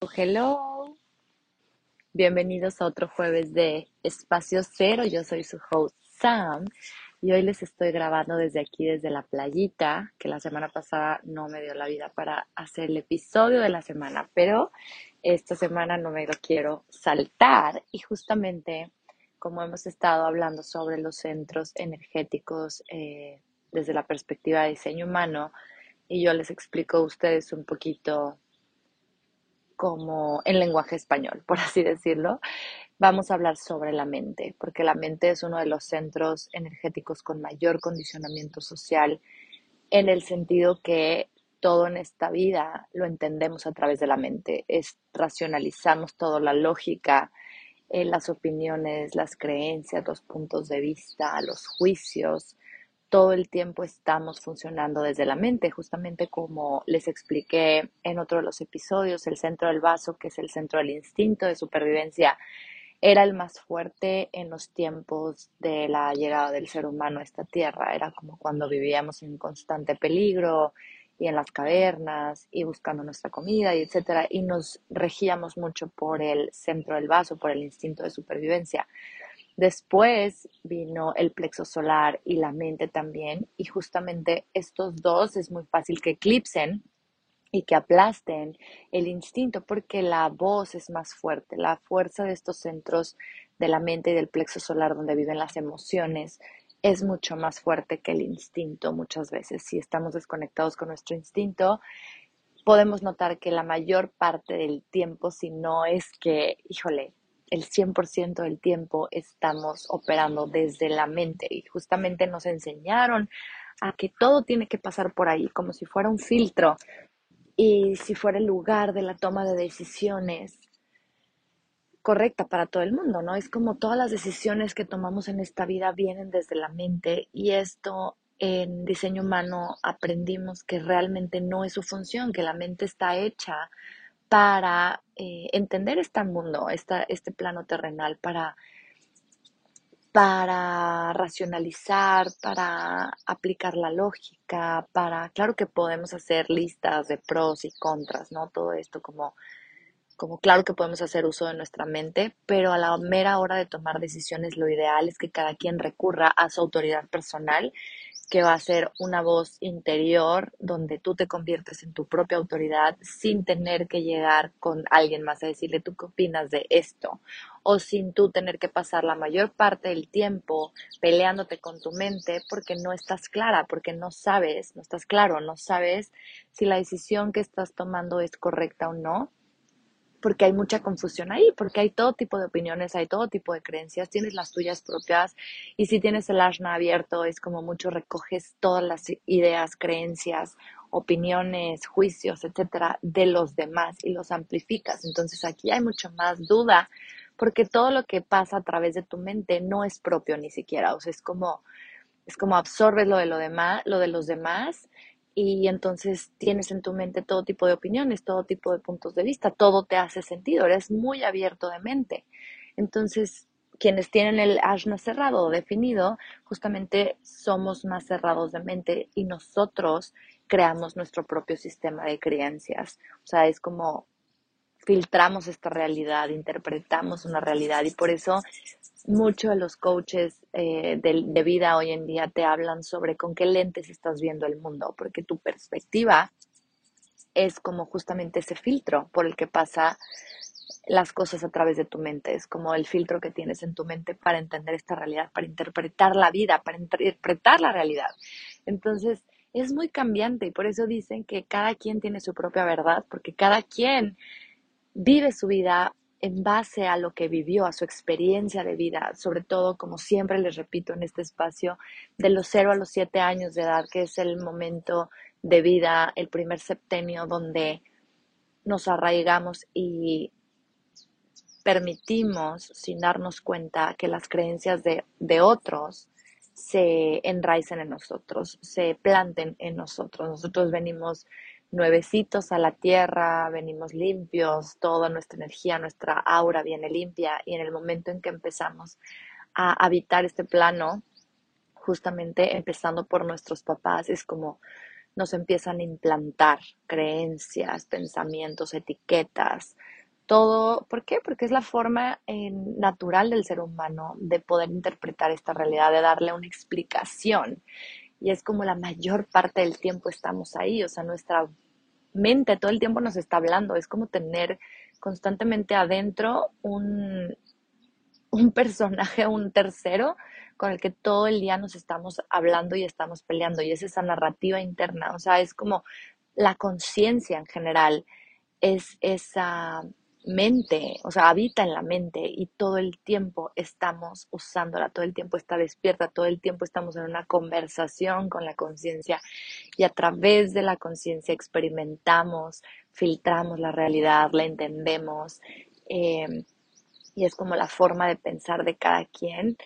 Hello, bienvenidos a otro jueves de Espacio Cero. Yo soy su host Sam y hoy les estoy grabando desde aquí, desde la playita, que la semana pasada no me dio la vida para hacer el episodio de la semana, pero esta semana no me lo quiero saltar y justamente como hemos estado hablando sobre los centros energéticos eh, desde la perspectiva de diseño humano y yo les explico a ustedes un poquito como en lenguaje español, por así decirlo, vamos a hablar sobre la mente, porque la mente es uno de los centros energéticos con mayor condicionamiento social, en el sentido que todo en esta vida lo entendemos a través de la mente, es, racionalizamos todo, la lógica, eh, las opiniones, las creencias, los puntos de vista, los juicios, todo el tiempo estamos funcionando desde la mente, justamente como les expliqué en otro de los episodios, el centro del vaso, que es el centro del instinto de supervivencia, era el más fuerte en los tiempos de la llegada del ser humano a esta tierra. Era como cuando vivíamos en constante peligro y en las cavernas y buscando nuestra comida y etcétera. Y nos regíamos mucho por el centro del vaso, por el instinto de supervivencia. Después vino el plexo solar y la mente también, y justamente estos dos es muy fácil que eclipsen y que aplasten el instinto porque la voz es más fuerte, la fuerza de estos centros de la mente y del plexo solar donde viven las emociones es mucho más fuerte que el instinto muchas veces. Si estamos desconectados con nuestro instinto, podemos notar que la mayor parte del tiempo, si no es que, híjole, el 100% del tiempo estamos operando desde la mente y justamente nos enseñaron a que todo tiene que pasar por ahí como si fuera un filtro y si fuera el lugar de la toma de decisiones correcta para todo el mundo, ¿no? Es como todas las decisiones que tomamos en esta vida vienen desde la mente y esto en diseño humano aprendimos que realmente no es su función, que la mente está hecha para eh, entender este mundo, esta, este plano terrenal, para, para racionalizar, para aplicar la lógica, para, claro que podemos hacer listas de pros y contras, ¿no? Todo esto como, como claro que podemos hacer uso de nuestra mente, pero a la mera hora de tomar decisiones lo ideal es que cada quien recurra a su autoridad personal que va a ser una voz interior donde tú te conviertes en tu propia autoridad sin tener que llegar con alguien más a decirle tú qué opinas de esto o sin tú tener que pasar la mayor parte del tiempo peleándote con tu mente porque no estás clara, porque no sabes, no estás claro, no sabes si la decisión que estás tomando es correcta o no porque hay mucha confusión ahí, porque hay todo tipo de opiniones, hay todo tipo de creencias, tienes las tuyas propias y si tienes el ashna abierto es como mucho recoges todas las ideas, creencias, opiniones, juicios, etcétera, de los demás y los amplificas. Entonces aquí hay mucho más duda porque todo lo que pasa a través de tu mente no es propio ni siquiera, o sea, es como es como absorbes lo de lo demás, lo de los demás y entonces tienes en tu mente todo tipo de opiniones, todo tipo de puntos de vista, todo te hace sentido, eres muy abierto de mente. Entonces, quienes tienen el asna cerrado o definido, justamente somos más cerrados de mente y nosotros creamos nuestro propio sistema de creencias. O sea, es como filtramos esta realidad, interpretamos una realidad y por eso muchos de los coaches eh, de, vida hoy en día te hablan sobre con qué lentes estás viendo el mundo, porque tu perspectiva es como justamente ese filtro por el que pasa las cosas a través de tu mente, es como el filtro que tienes en tu mente para entender esta realidad, para interpretar la vida, para interpretar la realidad. Entonces, es muy cambiante y por eso dicen que cada quien tiene su propia verdad, porque cada quien vive su vida en base a lo que vivió, a su experiencia de vida, sobre todo, como siempre les repito en este espacio, de los 0 a los 7 años de edad, que es el momento de vida, el primer septenio donde nos arraigamos y permitimos, sin darnos cuenta, que las creencias de, de otros se enraicen en nosotros, se planten en nosotros. Nosotros venimos nuevecitos a la tierra, venimos limpios, toda nuestra energía, nuestra aura viene limpia y en el momento en que empezamos a habitar este plano, justamente empezando por nuestros papás, es como nos empiezan a implantar creencias, pensamientos, etiquetas, todo. ¿Por qué? Porque es la forma eh, natural del ser humano de poder interpretar esta realidad, de darle una explicación. Y es como la mayor parte del tiempo estamos ahí, o sea, nuestra mente todo el tiempo nos está hablando, es como tener constantemente adentro un, un personaje, un tercero con el que todo el día nos estamos hablando y estamos peleando y es esa narrativa interna, o sea, es como la conciencia en general, es esa mente, o sea, habita en la mente y todo el tiempo estamos usándola, todo el tiempo está despierta, todo el tiempo estamos en una conversación con la conciencia y a través de la conciencia experimentamos, filtramos la realidad, la entendemos eh, y es como la forma de pensar de cada quien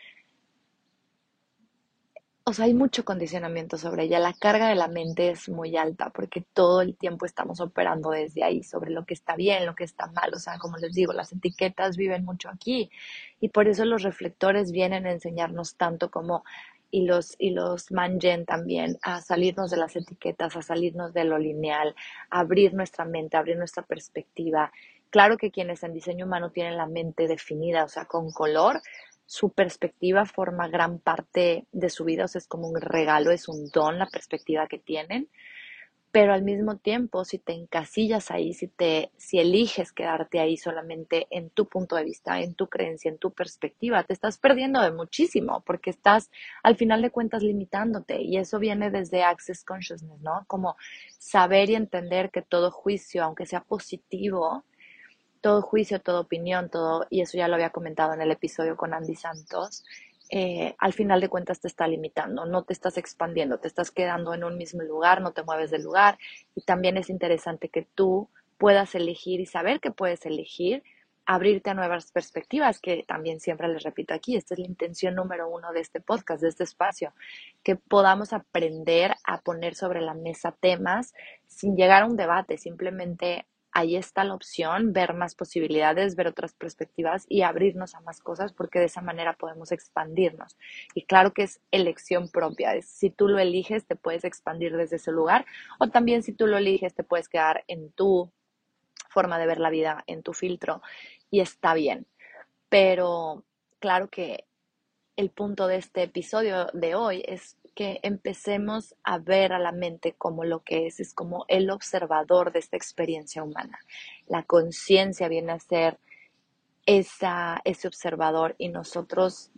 o sea, hay mucho condicionamiento sobre ella. La carga de la mente es muy alta porque todo el tiempo estamos operando desde ahí sobre lo que está bien, lo que está mal. O sea, como les digo, las etiquetas viven mucho aquí y por eso los reflectores vienen a enseñarnos tanto como y los, y los mangen también a salirnos de las etiquetas, a salirnos de lo lineal, a abrir nuestra mente, a abrir nuestra perspectiva. Claro que quienes en diseño humano tienen la mente definida, o sea, con color, su perspectiva forma gran parte de su vida, o sea, es como un regalo, es un don la perspectiva que tienen, pero al mismo tiempo, si te encasillas ahí, si te si eliges quedarte ahí solamente en tu punto de vista, en tu creencia, en tu perspectiva, te estás perdiendo de muchísimo porque estás al final de cuentas limitándote y eso viene desde Access Consciousness, ¿no? Como saber y entender que todo juicio, aunque sea positivo, todo juicio, toda opinión, todo, y eso ya lo había comentado en el episodio con Andy Santos, eh, al final de cuentas te está limitando, no te estás expandiendo, te estás quedando en un mismo lugar, no te mueves del lugar, y también es interesante que tú puedas elegir y saber que puedes elegir abrirte a nuevas perspectivas, que también siempre les repito aquí, esta es la intención número uno de este podcast, de este espacio, que podamos aprender a poner sobre la mesa temas sin llegar a un debate, simplemente ahí está la opción, ver más posibilidades, ver otras perspectivas y abrirnos a más cosas porque de esa manera podemos expandirnos. Y claro que es elección propia, si tú lo eliges te puedes expandir desde ese lugar o también si tú lo eliges te puedes quedar en tu forma de ver la vida, en tu filtro y está bien. Pero claro que el punto de este episodio de hoy es que empecemos a ver a la mente como lo que es, es como el observador de esta experiencia humana. La conciencia viene a ser esa, ese observador y nosotros,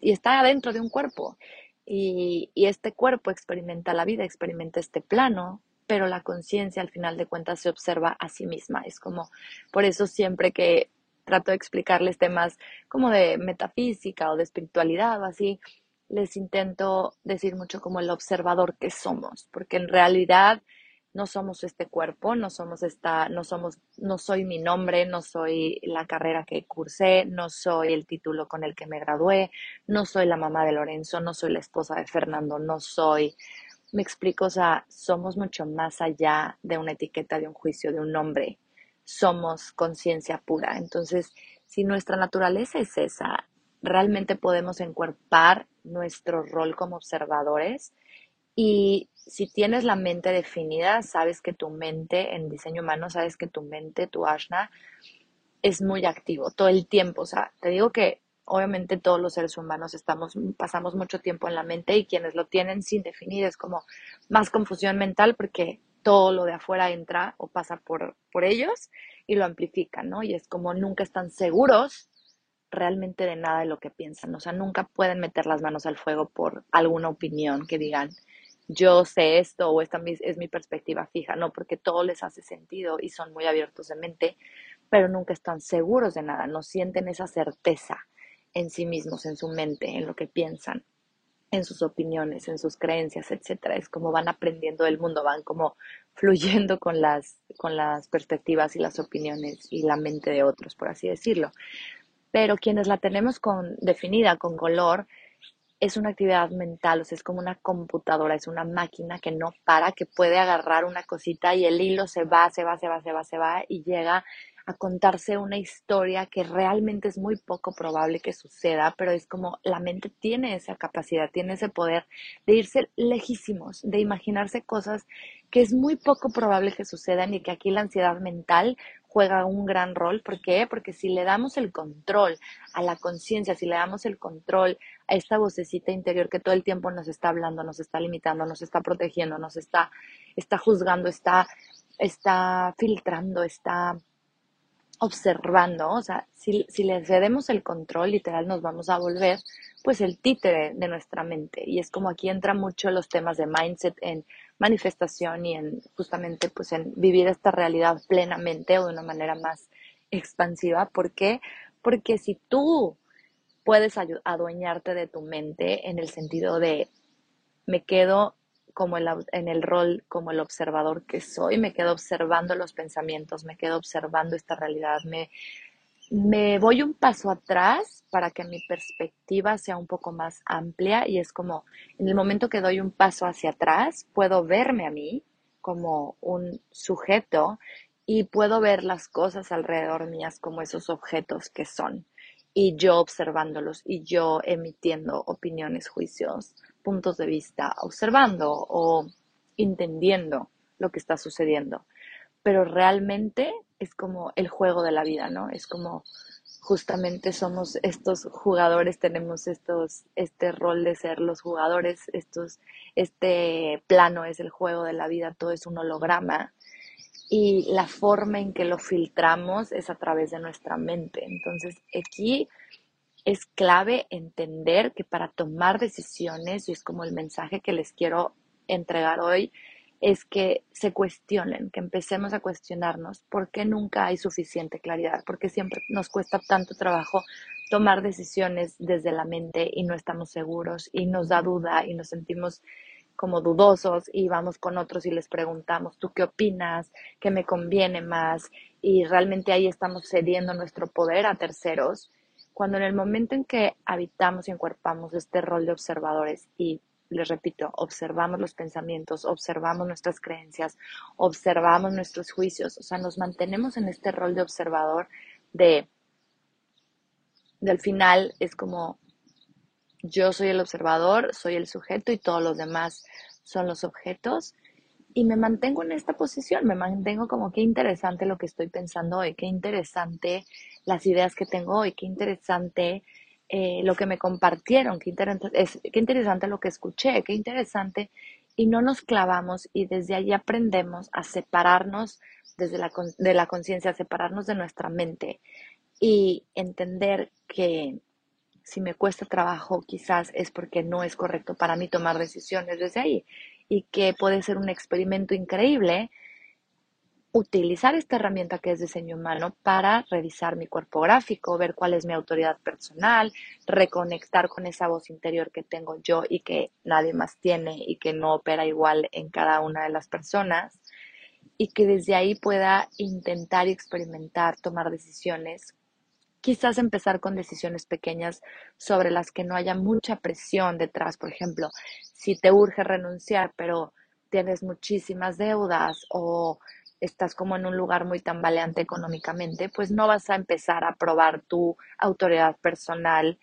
y está dentro de un cuerpo. Y, y este cuerpo experimenta la vida, experimenta este plano, pero la conciencia al final de cuentas se observa a sí misma. Es como, por eso siempre que trato de explicarles temas como de metafísica o de espiritualidad o así, les intento decir mucho como el observador que somos, porque en realidad no somos este cuerpo, no somos esta, no somos, no soy mi nombre, no soy la carrera que cursé, no soy el título con el que me gradué, no soy la mamá de Lorenzo, no soy la esposa de Fernando, no soy, me explico, o sea, somos mucho más allá de una etiqueta, de un juicio, de un nombre, somos conciencia pura. Entonces, si nuestra naturaleza es esa, realmente podemos encuerpar nuestro rol como observadores y si tienes la mente definida, sabes que tu mente en diseño humano, sabes que tu mente, tu ashna, es muy activo todo el tiempo. O sea, te digo que obviamente todos los seres humanos estamos, pasamos mucho tiempo en la mente y quienes lo tienen sin definir es como más confusión mental porque todo lo de afuera entra o pasa por, por ellos y lo amplifican, ¿no? Y es como nunca están seguros realmente de nada de lo que piensan. O sea, nunca pueden meter las manos al fuego por alguna opinión que digan, yo sé esto o esta es mi perspectiva fija. No, porque todo les hace sentido y son muy abiertos de mente, pero nunca están seguros de nada, no sienten esa certeza en sí mismos, en su mente, en lo que piensan, en sus opiniones, en sus creencias, etcétera. Es como van aprendiendo del mundo, van como fluyendo con las, con las perspectivas y las opiniones y la mente de otros, por así decirlo pero quienes la tenemos con, definida con color, es una actividad mental, o sea, es como una computadora, es una máquina que no para, que puede agarrar una cosita y el hilo se va, se va, se va, se va, se va y llega a contarse una historia que realmente es muy poco probable que suceda, pero es como la mente tiene esa capacidad, tiene ese poder de irse lejísimos, de imaginarse cosas que es muy poco probable que sucedan y que aquí la ansiedad mental juega un gran rol. ¿Por qué? Porque si le damos el control a la conciencia, si le damos el control a esta vocecita interior que todo el tiempo nos está hablando, nos está limitando, nos está protegiendo, nos está, está juzgando, está, está filtrando, está observando, o sea, si, si le cedemos el control, literal nos vamos a volver pues el títere de nuestra mente. Y es como aquí entra mucho los temas de mindset en manifestación y en justamente pues en vivir esta realidad plenamente o de una manera más expansiva. ¿Por qué? Porque si tú puedes adueñarte de tu mente en el sentido de me quedo como en el rol como el observador que soy, me quedo observando los pensamientos, me quedo observando esta realidad, me, me voy un paso atrás para que mi perspectiva sea un poco más amplia y es como en el momento que doy un paso hacia atrás, puedo verme a mí como un sujeto y puedo ver las cosas alrededor mías como esos objetos que son y yo observándolos y yo emitiendo opiniones, juicios, puntos de vista, observando o entendiendo lo que está sucediendo. Pero realmente es como el juego de la vida, ¿no? Es como justamente somos estos jugadores, tenemos estos, este rol de ser los jugadores, estos, este plano es el juego de la vida, todo es un holograma y la forma en que lo filtramos es a través de nuestra mente. Entonces aquí es clave entender que para tomar decisiones, y es como el mensaje que les quiero entregar hoy, es que se cuestionen, que empecemos a cuestionarnos por qué nunca hay suficiente claridad, porque siempre nos cuesta tanto trabajo tomar decisiones desde la mente y no estamos seguros y nos da duda y nos sentimos como dudosos y vamos con otros y les preguntamos, ¿tú qué opinas? ¿Qué me conviene más? Y realmente ahí estamos cediendo nuestro poder a terceros, cuando en el momento en que habitamos y encuerpamos este rol de observadores y les repito, observamos los pensamientos, observamos nuestras creencias, observamos nuestros juicios, o sea, nos mantenemos en este rol de observador de, del final es como yo soy el observador, soy el sujeto y todos los demás son los objetos y me mantengo en esta posición, me mantengo como qué interesante lo que estoy pensando hoy, qué interesante las ideas que tengo hoy, qué interesante eh, lo que me compartieron, qué, es, qué interesante lo que escuché, qué interesante, y no nos clavamos y desde allí aprendemos a separarnos desde la, de la conciencia, a separarnos de nuestra mente y entender que si me cuesta trabajo quizás es porque no es correcto para mí tomar decisiones desde ahí y que puede ser un experimento increíble utilizar esta herramienta que es diseño humano para revisar mi cuerpo gráfico, ver cuál es mi autoridad personal, reconectar con esa voz interior que tengo yo y que nadie más tiene y que no opera igual en cada una de las personas y que desde ahí pueda intentar y experimentar, tomar decisiones, quizás empezar con decisiones pequeñas sobre las que no haya mucha presión detrás, por ejemplo, si te urge renunciar, pero tienes muchísimas deudas o estás como en un lugar muy tambaleante económicamente, pues no vas a empezar a probar tu autoridad personal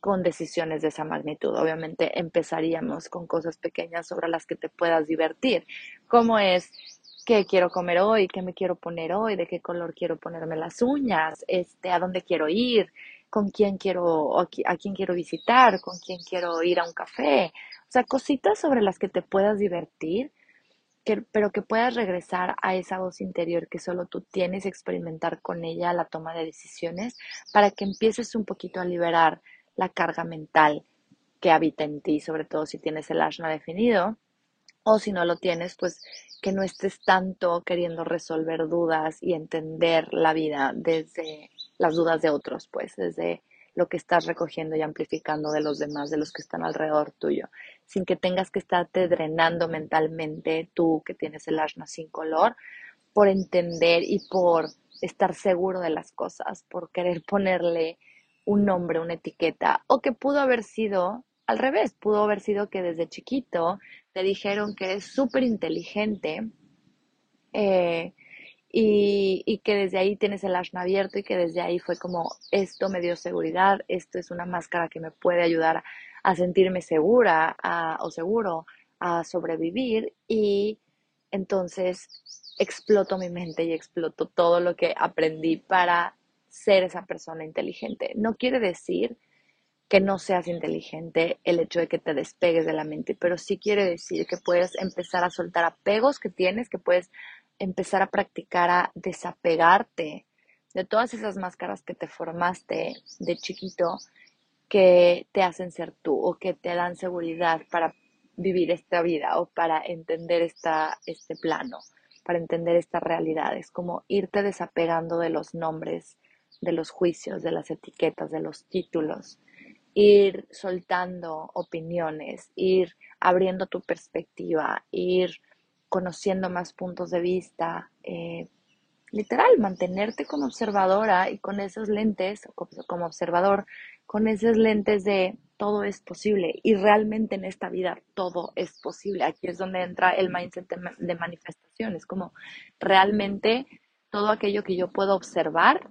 con decisiones de esa magnitud. Obviamente empezaríamos con cosas pequeñas sobre las que te puedas divertir, como es qué quiero comer hoy, qué me quiero poner hoy, de qué color quiero ponerme las uñas, este, a dónde quiero ir, con quién quiero, a quién quiero visitar, con quién quiero ir a un café. O sea, cositas sobre las que te puedas divertir pero que puedas regresar a esa voz interior que solo tú tienes experimentar con ella la toma de decisiones para que empieces un poquito a liberar la carga mental que habita en ti, sobre todo si tienes el asna definido o si no lo tienes, pues que no estés tanto queriendo resolver dudas y entender la vida desde las dudas de otros, pues desde lo que estás recogiendo y amplificando de los demás, de los que están alrededor tuyo, sin que tengas que estarte drenando mentalmente tú que tienes el asna sin color, por entender y por estar seguro de las cosas, por querer ponerle un nombre, una etiqueta, o que pudo haber sido al revés, pudo haber sido que desde chiquito te dijeron que eres súper inteligente eh, y, y, que desde ahí tienes el ashna abierto y que desde ahí fue como esto me dio seguridad, esto es una máscara que me puede ayudar a, sentirme segura o seguro, a sobrevivir y entonces exploto mi mente y exploto todo lo que aprendí para ser esa persona inteligente. No quiere decir que no seas inteligente el hecho de que te despegues de la mente, pero sí quiere decir que puedes empezar a soltar apegos que tienes, que puedes empezar a practicar a desapegarte de todas esas máscaras que te formaste de chiquito que te hacen ser tú o que te dan seguridad para vivir esta vida o para entender esta, este plano, para entender esta realidad. Es como irte desapegando de los nombres, de los juicios, de las etiquetas, de los títulos, ir soltando opiniones, ir abriendo tu perspectiva, ir conociendo más puntos de vista, eh, literal, mantenerte como observadora y con esos lentes, como observador, con esos lentes de todo es posible y realmente en esta vida todo es posible. Aquí es donde entra el mindset de, de manifestación, es como realmente todo aquello que yo puedo observar,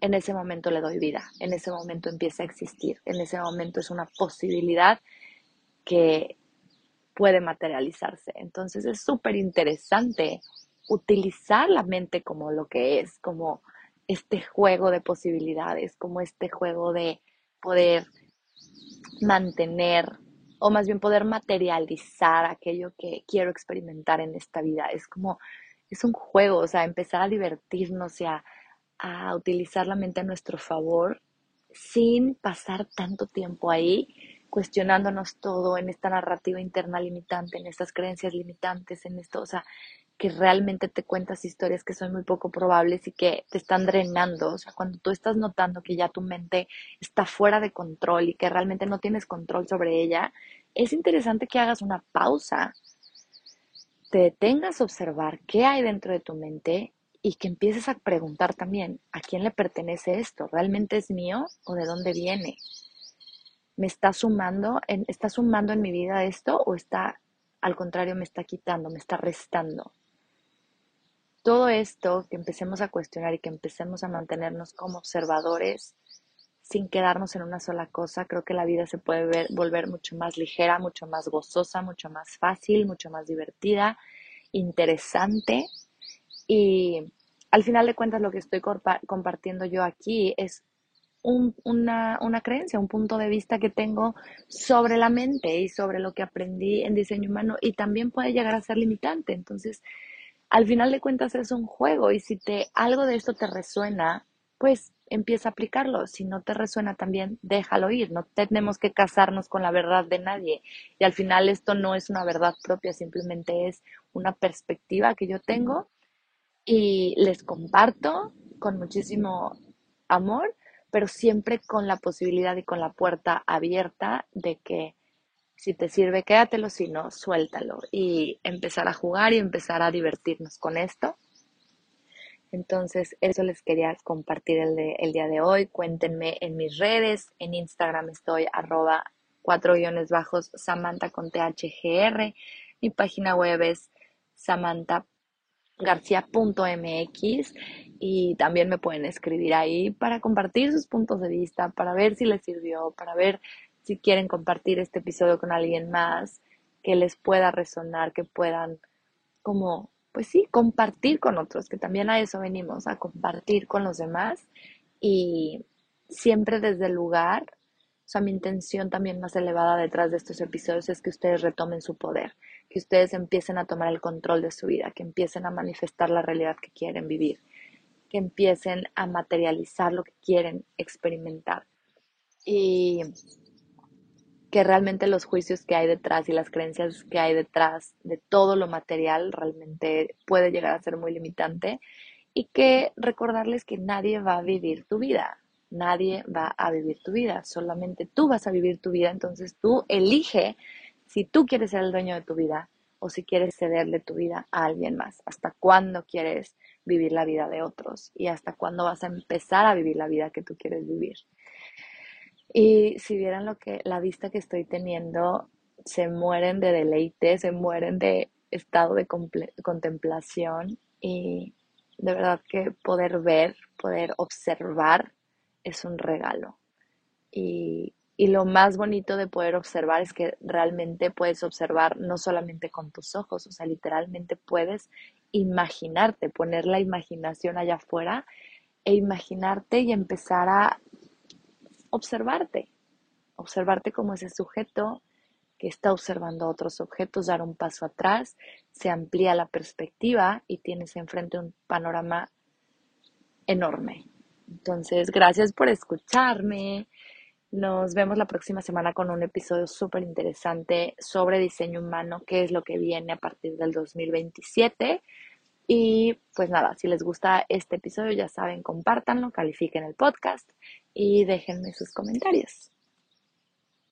en ese momento le doy vida, en ese momento empieza a existir, en ese momento es una posibilidad que puede materializarse. Entonces es súper interesante utilizar la mente como lo que es, como este juego de posibilidades, como este juego de poder mantener o más bien poder materializar aquello que quiero experimentar en esta vida. Es como, es un juego, o sea, empezar a divertirnos y a, a utilizar la mente a nuestro favor sin pasar tanto tiempo ahí cuestionándonos todo en esta narrativa interna limitante, en estas creencias limitantes, en esto, o sea, que realmente te cuentas historias que son muy poco probables y que te están drenando, o sea, cuando tú estás notando que ya tu mente está fuera de control y que realmente no tienes control sobre ella, es interesante que hagas una pausa, te detengas a observar qué hay dentro de tu mente y que empieces a preguntar también, ¿a quién le pertenece esto? ¿Realmente es mío o de dónde viene? ¿Me está sumando, en, está sumando en mi vida esto o está, al contrario, me está quitando, me está restando? Todo esto, que empecemos a cuestionar y que empecemos a mantenernos como observadores sin quedarnos en una sola cosa, creo que la vida se puede ver, volver mucho más ligera, mucho más gozosa, mucho más fácil, mucho más divertida, interesante. Y al final de cuentas lo que estoy compartiendo yo aquí es una, una, creencia, un punto de vista que tengo sobre la mente y sobre lo que aprendí en diseño humano y también puede llegar a ser limitante. Entonces, al final de cuentas es un juego y si te algo de esto te resuena, pues empieza a aplicarlo. Si no te resuena también, déjalo ir. No tenemos que casarnos con la verdad de nadie. Y al final esto no es una verdad propia, simplemente es una perspectiva que yo tengo y les comparto con muchísimo amor pero siempre con la posibilidad y con la puerta abierta de que si te sirve, quédatelo, si no, suéltalo y empezar a jugar y empezar a divertirnos con esto. Entonces, eso les quería compartir el, de, el día de hoy. Cuéntenme en mis redes. En Instagram estoy arroba cuatro guiones bajos Samantha con THGR. Mi página web es Samantha garcía.mx y también me pueden escribir ahí para compartir sus puntos de vista, para ver si les sirvió, para ver si quieren compartir este episodio con alguien más, que les pueda resonar, que puedan como, pues sí, compartir con otros, que también a eso venimos, a compartir con los demás y siempre desde el lugar, o sea, mi intención también más elevada detrás de estos episodios es que ustedes retomen su poder, que ustedes empiecen a tomar el control de su vida, que empiecen a manifestar la realidad que quieren vivir, que empiecen a materializar lo que quieren experimentar. Y que realmente los juicios que hay detrás y las creencias que hay detrás de todo lo material realmente puede llegar a ser muy limitante y que recordarles que nadie va a vivir tu vida, nadie va a vivir tu vida, solamente tú vas a vivir tu vida, entonces tú elige si tú quieres ser el dueño de tu vida o si quieres cederle tu vida a alguien más, hasta cuándo quieres vivir la vida de otros y hasta cuándo vas a empezar a vivir la vida que tú quieres vivir. Y si vieran lo que la vista que estoy teniendo, se mueren de deleite, se mueren de estado de contemplación y De verdad que poder ver, poder observar es un regalo. Y, y lo más bonito de poder observar es que realmente puedes observar no solamente con tus ojos, o sea, literalmente puedes imaginarte, poner la imaginación allá afuera e imaginarte y empezar a observarte, observarte como ese sujeto que está observando otros objetos, dar un paso atrás, se amplía la perspectiva y tienes enfrente un panorama enorme. Entonces, gracias por escucharme. Nos vemos la próxima semana con un episodio súper interesante sobre diseño humano, qué es lo que viene a partir del 2027. Y pues nada, si les gusta este episodio, ya saben, compártanlo, califiquen el podcast y déjenme sus comentarios.